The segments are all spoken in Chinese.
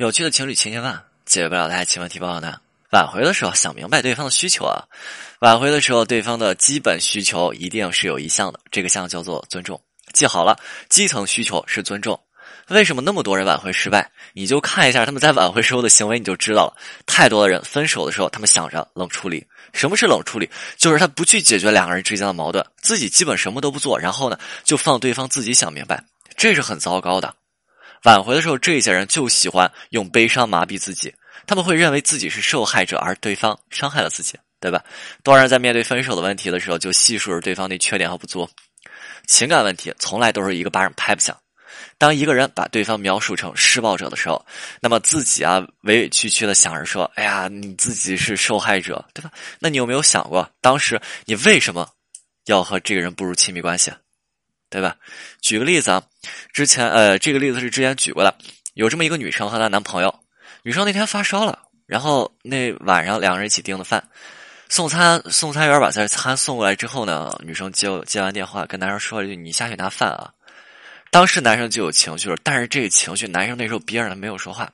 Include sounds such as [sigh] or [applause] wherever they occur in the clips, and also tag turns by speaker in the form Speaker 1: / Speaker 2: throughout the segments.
Speaker 1: 有趣的情侣千千万，解决不了的爱情问题，抱抱呢。挽回的时候想明白对方的需求啊，挽回的时候对方的基本需求一定是有一项的，这个项叫做尊重。记好了，基层需求是尊重。为什么那么多人挽回失败？你就看一下他们在挽回时候的行为，你就知道了。太多的人分手的时候，他们想着冷处理。什么是冷处理？就是他不去解决两个人之间的矛盾，自己基本什么都不做，然后呢，就放对方自己想明白。这是很糟糕的。挽回的时候，这些人就喜欢用悲伤麻痹自己，他们会认为自己是受害者，而对方伤害了自己，对吧？多少人在面对分手的问题的时候，就细数着对方的缺点和不足。情感问题从来都是一个巴掌拍不响。当一个人把对方描述成施暴者的时候，那么自己啊委委屈屈的想着说：“哎呀，你自己是受害者，对吧？”那你有没有想过，当时你为什么要和这个人步入亲密关系？对吧？举个例子啊，之前呃，这个例子是之前举过的。有这么一个女生和她男朋友，女生那天发烧了，然后那晚上两个人一起订的饭，送餐送餐员把这餐送过来之后呢，女生接接完电话跟男生说了一句：“你下去拿饭啊。”当时男生就有情绪了，但是这个情绪男生那时候憋着他没有说话。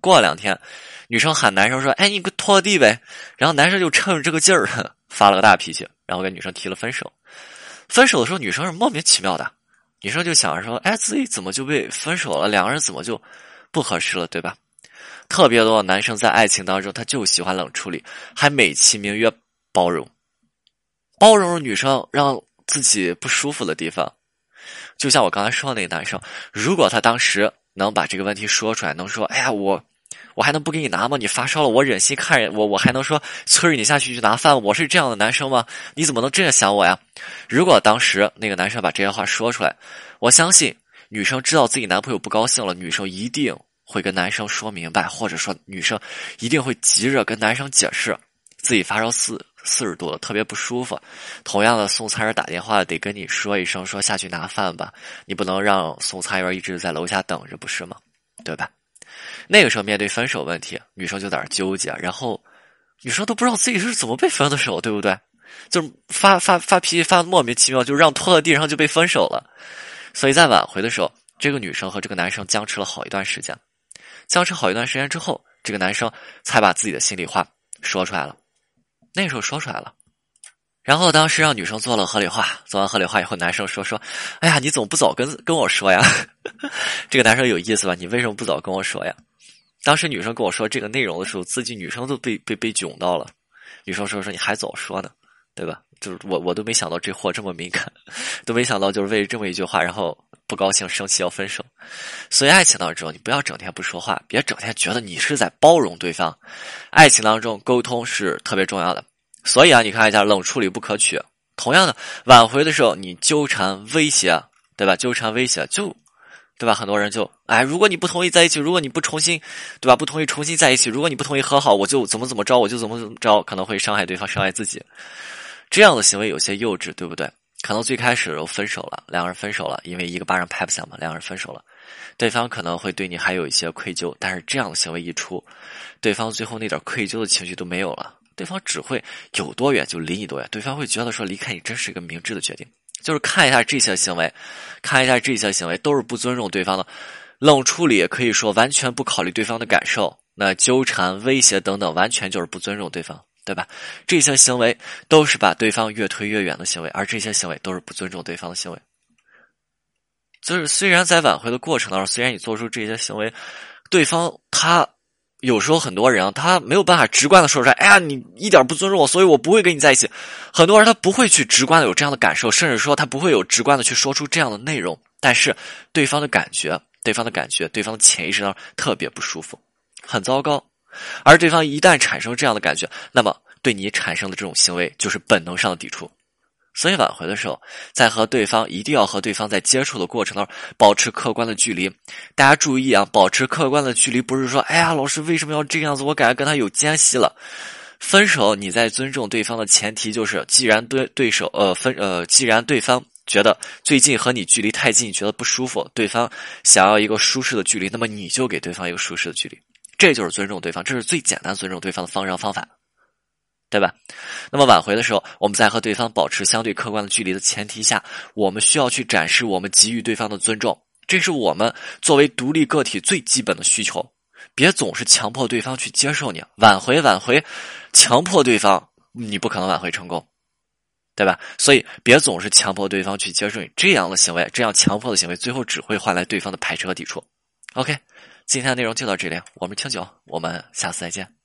Speaker 1: 过了两天，女生喊男生说：“哎，你给我拖地呗。”然后男生就趁着这个劲儿 [laughs] 发了个大脾气，然后跟女生提了分手。分手的时候，女生是莫名其妙的，女生就想着说：“哎，自己怎么就被分手了？两个人怎么就不合适了，对吧？”特别多男生在爱情当中，他就喜欢冷处理，还美其名曰包容，包容女生让自己不舒服的地方。就像我刚才说的那个男生，如果他当时能把这个问题说出来，能说：“哎呀，我。”我还能不给你拿吗？你发烧了，我忍心看我，我还能说催着你下去去拿饭？我是这样的男生吗？你怎么能这样想我呀？如果当时那个男生把这些话说出来，我相信女生知道自己男朋友不高兴了，女生一定会跟男生说明白，或者说女生一定会急着跟男生解释自己发烧四四十度了，特别不舒服。同样的，送餐员打电话得跟你说一声，说下去拿饭吧，你不能让送餐员一直在楼下等着，不是吗？对吧？那个时候面对分手问题，女生就在那纠结，然后女生都不知道自己是怎么被分的手，对不对？就是发发发脾气发的莫名其妙，就让拖到地上就被分手了。所以在挽回的时候，这个女生和这个男生僵持了好一段时间，僵持好一段时间之后，这个男生才把自己的心里话说出来了。那时候说出来了，然后当时让女生做了合理化，做完合理化以后，男生说说：“哎呀，你怎么不早跟跟我说呀？” [laughs] 这个男生有意思吧？你为什么不早跟我说呀？当时女生跟我说这个内容的时候，自己女生都被被被囧到了。女生说说你还早说呢，对吧？就是我我都没想到这货这么敏感，[laughs] 都没想到就是为这么一句话，然后不高兴生气要分手。所以爱情当中，你不要整天不说话，别整天觉得你是在包容对方。爱情当中沟通是特别重要的。所以啊，你看一下冷处理不可取。同样的，挽回的时候你纠缠威胁，对吧？纠缠威胁就。对吧？很多人就哎，如果你不同意在一起，如果你不重新，对吧？不同意重新在一起，如果你不同意和好，我就怎么怎么着，我就怎么怎么着，可能会伤害对方，伤害自己。这样的行为有些幼稚，对不对？可能最开始都分手了，两个人分手了，因为一个巴掌拍不响嘛，两个人分手了，对方可能会对你还有一些愧疚，但是这样的行为一出，对方最后那点愧疚的情绪都没有了，对方只会有多远就离你多远，对方会觉得说离开你真是一个明智的决定。就是看一下这些行为，看一下这些行为都是不尊重对方的，冷处理可以说完全不考虑对方的感受，那纠缠、威胁等等，完全就是不尊重对方，对吧？这些行为都是把对方越推越远的行为，而这些行为都是不尊重对方的行为。就是虽然在挽回的过程当中，虽然你做出这些行为，对方他。有时候很多人他没有办法直观的说出来，哎呀，你一点不尊重我，所以我不会跟你在一起。很多人他不会去直观的有这样的感受，甚至说他不会有直观的去说出这样的内容。但是对方的感觉，对方的感觉，对方的潜意识当中特别不舒服，很糟糕。而对方一旦产生这样的感觉，那么对你产生的这种行为就是本能上的抵触。所以挽回的时候，在和对方一定要和对方在接触的过程当中保持客观的距离。大家注意啊，保持客观的距离，不是说哎呀，老师为什么要这样子？我感觉跟他有间隙了。分手，你在尊重对方的前提就是，既然对对手呃分呃，既然对方觉得最近和你距离太近，觉得不舒服，对方想要一个舒适的距离，那么你就给对方一个舒适的距离，这就是尊重对方，这是最简单尊重对方的方式方法。对吧？那么挽回的时候，我们在和对方保持相对客观的距离的前提下，我们需要去展示我们给予对方的尊重，这是我们作为独立个体最基本的需求。别总是强迫对方去接受你，挽回挽回，强迫对方，你不可能挽回成功，对吧？所以别总是强迫对方去接受你这样的行为，这样强迫的行为，最后只会换来对方的排斥和抵触。OK，今天的内容就到这里，我们清酒，我们下次再见。